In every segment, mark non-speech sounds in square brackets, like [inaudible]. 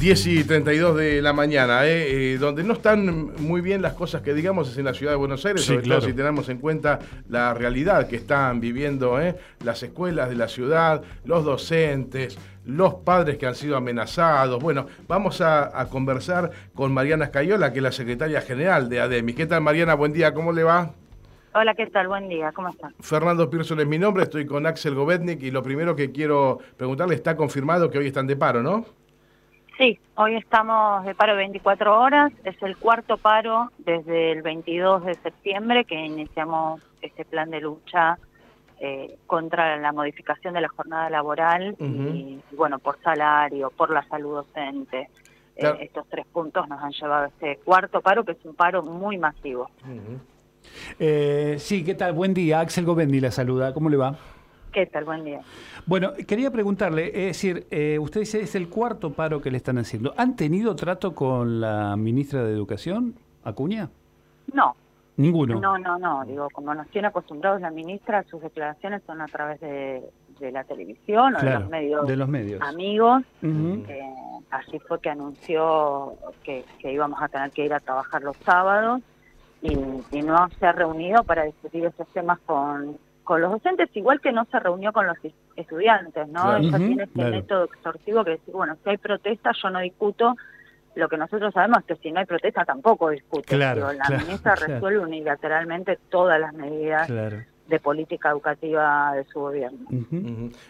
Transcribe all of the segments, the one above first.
10 y 32 de la mañana, ¿eh? Eh, donde no están muy bien las cosas que digamos es en la ciudad de Buenos Aires, sobre todo si tenemos en cuenta la realidad que están viviendo ¿eh? las escuelas de la ciudad, los docentes, los padres que han sido amenazados. Bueno, vamos a, conversar con Mariana Escayola, que es la secretaria general de ADEMI. ¿Qué tal, Mariana? Buen día, ¿cómo le va? Hola, ¿qué tal? Buen día, ¿cómo están? Fernando Pierson es mi nombre, estoy con Axel Govetnik y lo primero que quiero preguntarle, está confirmado que hoy están de paro, ¿no? Sí, hoy estamos de paro 24 horas, es el cuarto paro desde el 22 de septiembre que iniciamos este plan de lucha eh, contra la modificación de la jornada laboral y, bueno, por salario, por la salud docente. Eh, estos tres puntos nos han llevado a este cuarto paro, que es un paro muy masivo. Eh, sí, ¿qué tal? Buen día. Axel Govendi la saluda. ¿Cómo le va? ¿Qué tal? Buen día. Bueno, quería preguntarle, es decir, eh, usted dice es el cuarto paro que le están haciendo. ¿Han tenido trato con la ministra de Educación, Acuña? No. ¿Ninguno? No, no, no. Digo, como nos tiene acostumbrados la ministra, sus declaraciones son a través de, la televisión o de los medios, de los medios. amigos. así fue que anunció que, íbamos a tener que ir a trabajar los sábados y, y no se ha reunido para discutir esos temas con con los docentes, igual que no se reunió con los estudiantes, ¿no? Ella tiene este método extorsivo que decir, bueno, si hay protesta yo no discuto, lo que nosotros sabemos es que si no hay protesta tampoco discute. Claro, la ministra [laughs] resuelve unilateralmente todas las medidas de política educativa de su gobierno.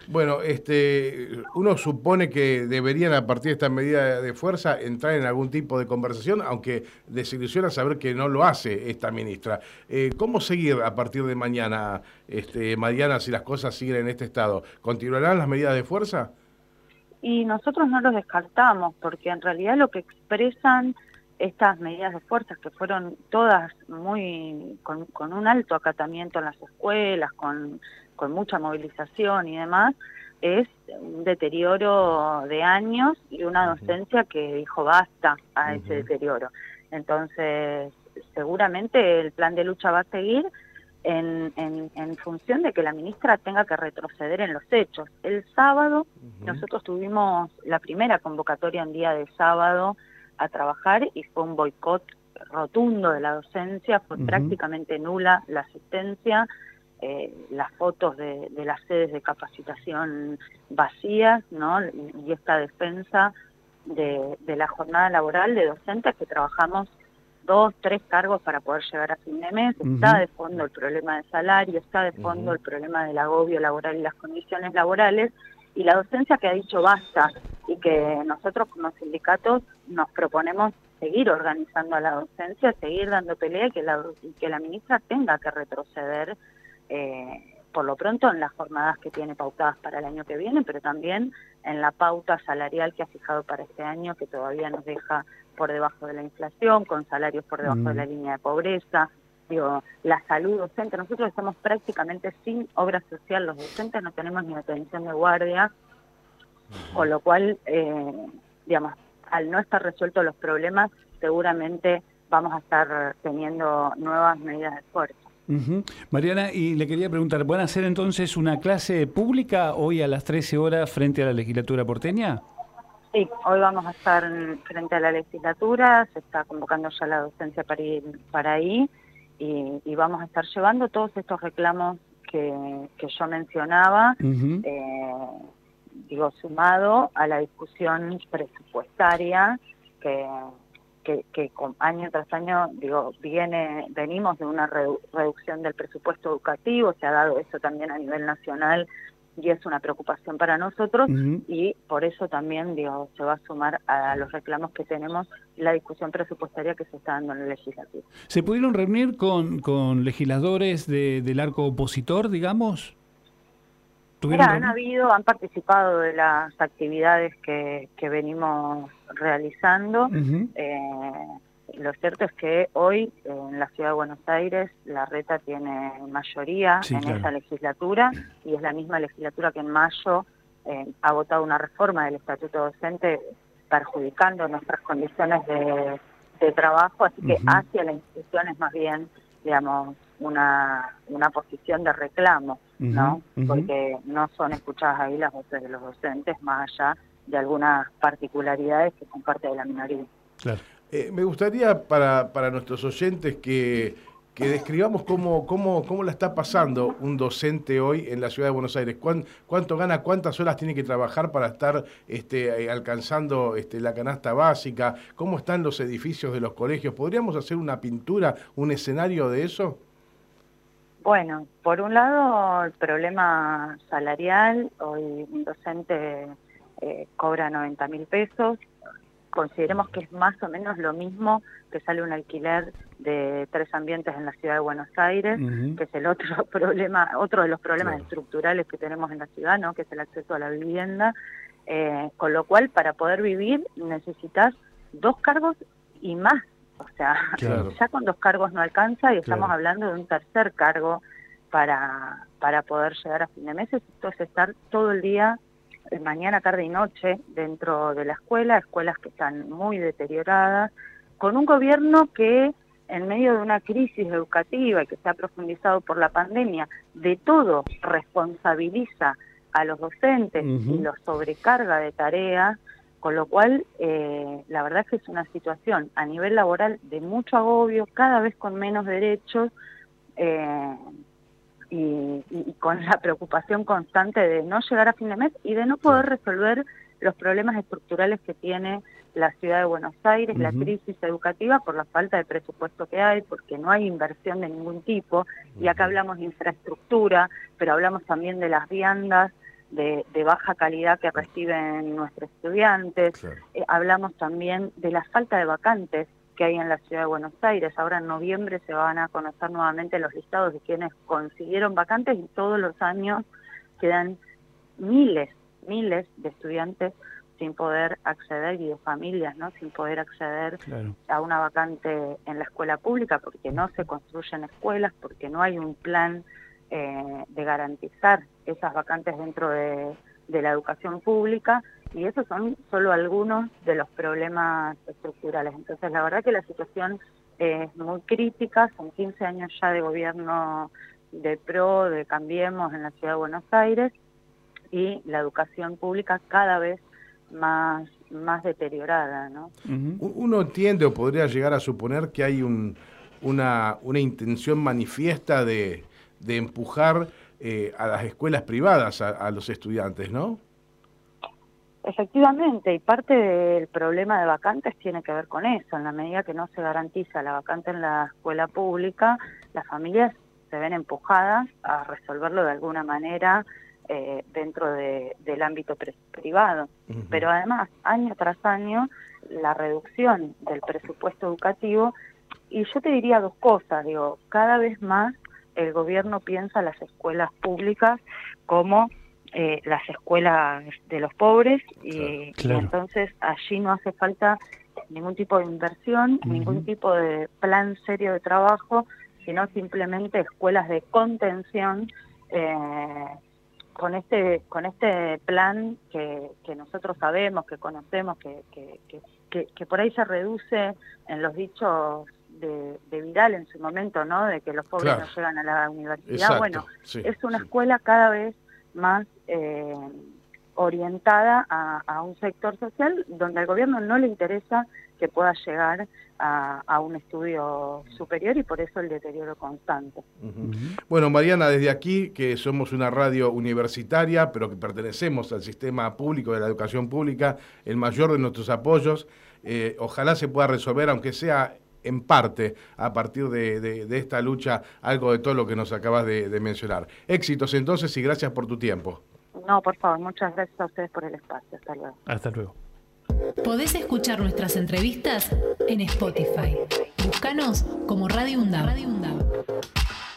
Bueno, este, uno supone que deberían a partir de esta medida de fuerza entrar en algún tipo de conversación, aunque desilusiona saber que no lo hace esta ministra. Eh, ¿Cómo seguir a partir de mañana, este, Mariana, si las cosas siguen en este estado? ¿Continuarán las medidas de fuerza? Y nosotros no los descartamos, porque en realidad lo que expresan estas medidas de fuerza que fueron todas muy con, un alto acatamiento en las escuelas, con, con mucha movilización y demás, es un deterioro de años y una docencia que dijo basta a ese deterioro. Entonces, seguramente el plan de lucha va a seguir en, en, función de que la ministra tenga que retroceder en los hechos. El sábado nosotros tuvimos la primera convocatoria en día de sábado a trabajar y fue un boicot rotundo de la docencia, fue prácticamente nula la asistencia, eh, las fotos de, las sedes de capacitación vacías, ¿no? Y esta defensa de, la jornada laboral de docentes que trabajamos dos, tres cargos para poder llegar a fin de mes, está de fondo el problema de salario, está de fondo el problema del agobio laboral y las condiciones laborales, y la docencia que ha dicho basta y que nosotros como sindicatos nos proponemos seguir organizando a la docencia, seguir dando pelea y que la, que la ministra tenga que retroceder eh, por lo pronto en las jornadas que tiene pautadas para el año que viene, pero también en la pauta salarial que ha fijado para este año, que todavía nos deja por debajo de la inflación, con salarios por debajo de la mm. línea de pobreza, digo, la salud docente. Nosotros estamos prácticamente sin obra social, los docentes no tenemos ni atención de guardia, con lo cual, eh, digamos, al no estar resueltos los problemas, seguramente vamos a estar teniendo nuevas medidas de esfuerzo. Mariana, y le quería preguntar, ¿van a hacer entonces una clase pública hoy a las 13 horas frente a la legislatura porteña? Sí, hoy vamos a estar frente a la legislatura, se está convocando ya la docencia para ir para ahí y, vamos a estar llevando todos estos reclamos que, que yo mencionaba, eh, digo, sumado a la discusión presupuestaria que, que, año tras año, digo, viene, venimos de una reducción del presupuesto educativo, se ha dado eso también a nivel nacional y es una preocupación para nosotros y por eso también digo, se va a sumar a los reclamos que tenemos la discusión presupuestaria que se está dando en el legislativo. ¿Se pudieron reunir con, con legisladores del arco opositor, digamos? Mira, han habido, han participado de las actividades que, que venimos realizando. Lo cierto es que hoy en la ciudad de Buenos Aires la reta tiene mayoría en esa legislatura y es la misma legislatura que en mayo eh, ha votado una reforma del estatuto docente perjudicando nuestras condiciones de, trabajo, así que hacia la institución es más bien, digamos, una, una posición de reclamo, ¿no? Porque no son escuchadas ahí las voces de los docentes, más allá de algunas particularidades que son parte de la minoría. Claro. Eh, me gustaría para, para nuestros oyentes que que describamos cómo, cómo, cómo la está pasando un docente hoy en la ciudad de Buenos Aires. ¿Cuánto gana, cuántas horas tiene que trabajar para estar este, eh, alcanzando este, la canasta básica? ¿Cómo están los edificios de los colegios? ¿Podríamos hacer una pintura, un escenario de eso? Bueno, por un lado el problema salarial, hoy un docente eh, cobra 90 mil pesos, consideremos que es más o menos lo mismo que sale un alquiler de tres ambientes en la ciudad de Buenos Aires, que es el otro [laughs] problema, otro de los problemas estructurales que tenemos en la ciudad, ¿no? que es el acceso a la vivienda, eh, con lo cual para poder vivir necesitas dos cargos y más, o sea, ya con dos cargos no alcanza y estamos hablando de un tercer cargo para, para poder llegar a fin de mes, esto es estar todo el día mañana, tarde y noche dentro de la escuela, escuelas que están muy deterioradas, con un gobierno que en medio de una crisis educativa que se ha profundizado por la pandemia, de todo responsabiliza a los docentes y los sobrecarga de tareas, con lo cual eh, la verdad es que es una situación a nivel laboral de mucho agobio, cada vez con menos derechos, eh, y, con la preocupación constante de no llegar a fin de mes y de no poder resolver los problemas estructurales que tiene la ciudad de Buenos Aires, la crisis educativa por la falta de presupuesto que hay, porque no hay inversión de ningún tipo, y acá hablamos de infraestructura, pero hablamos también de las viandas de, baja calidad que reciben nuestros estudiantes, eh, hablamos también de la falta de vacantes que hay en la ciudad de Buenos Aires. Ahora en noviembre se van a conocer nuevamente los listados de quienes consiguieron vacantes y todos los años quedan miles, miles de estudiantes sin poder acceder y de familias, ¿no? Sin poder acceder a una vacante en la escuela pública porque no se construyen escuelas, porque no hay un plan eh, de garantizar esas vacantes dentro de, de la educación pública y esos son solo algunos de los problemas estructurales. Entonces, la verdad que la situación es muy crítica, son 15 años ya de gobierno de PRO, de Cambiemos en la ciudad de Buenos Aires y la educación pública cada vez más más deteriorada, ¿no? Uno entiende o podría llegar a suponer que hay un, una, una intención manifiesta de, de empujar eh, a las escuelas privadas a los estudiantes, ¿no? Efectivamente, y parte del problema de vacantes tiene que ver con eso. En la medida que no se garantiza la vacante en la escuela pública, las familias se ven empujadas a resolverlo de alguna manera eh, dentro del ámbito privado. Pero además, año tras año, la reducción del presupuesto educativo, y yo te diría dos cosas, digo, cada vez más el gobierno piensa las escuelas públicas como eh, las escuelas de los pobres y, entonces allí no hace falta ningún tipo de inversión, ningún tipo de plan serio de trabajo, sino simplemente escuelas de contención eh, con este con este plan que, que nosotros sabemos, que conocemos, que, que, que, por ahí se reduce en los dichos de, de, Vidal en su momento, ¿no? De que los pobres no llegan a la universidad. bueno, es una escuela cada vez más eh, orientada a, un sector social donde al gobierno no le interesa que pueda llegar a, un estudio superior y por eso el deterioro constante. Bueno, Mariana, desde aquí, que somos una radio universitaria, pero que pertenecemos al sistema público de la educación pública, el mayor de nuestros apoyos, eh, ojalá se pueda resolver, aunque sea en parte a partir de, esta lucha algo de todo lo que nos acabas de, mencionar. Éxitos entonces y gracias por tu tiempo. No, por favor, muchas gracias a ustedes por el espacio. Hasta luego. Hasta luego. Podés escuchar nuestras entrevistas en Spotify. Búscanos como Radio Radio UNDAV.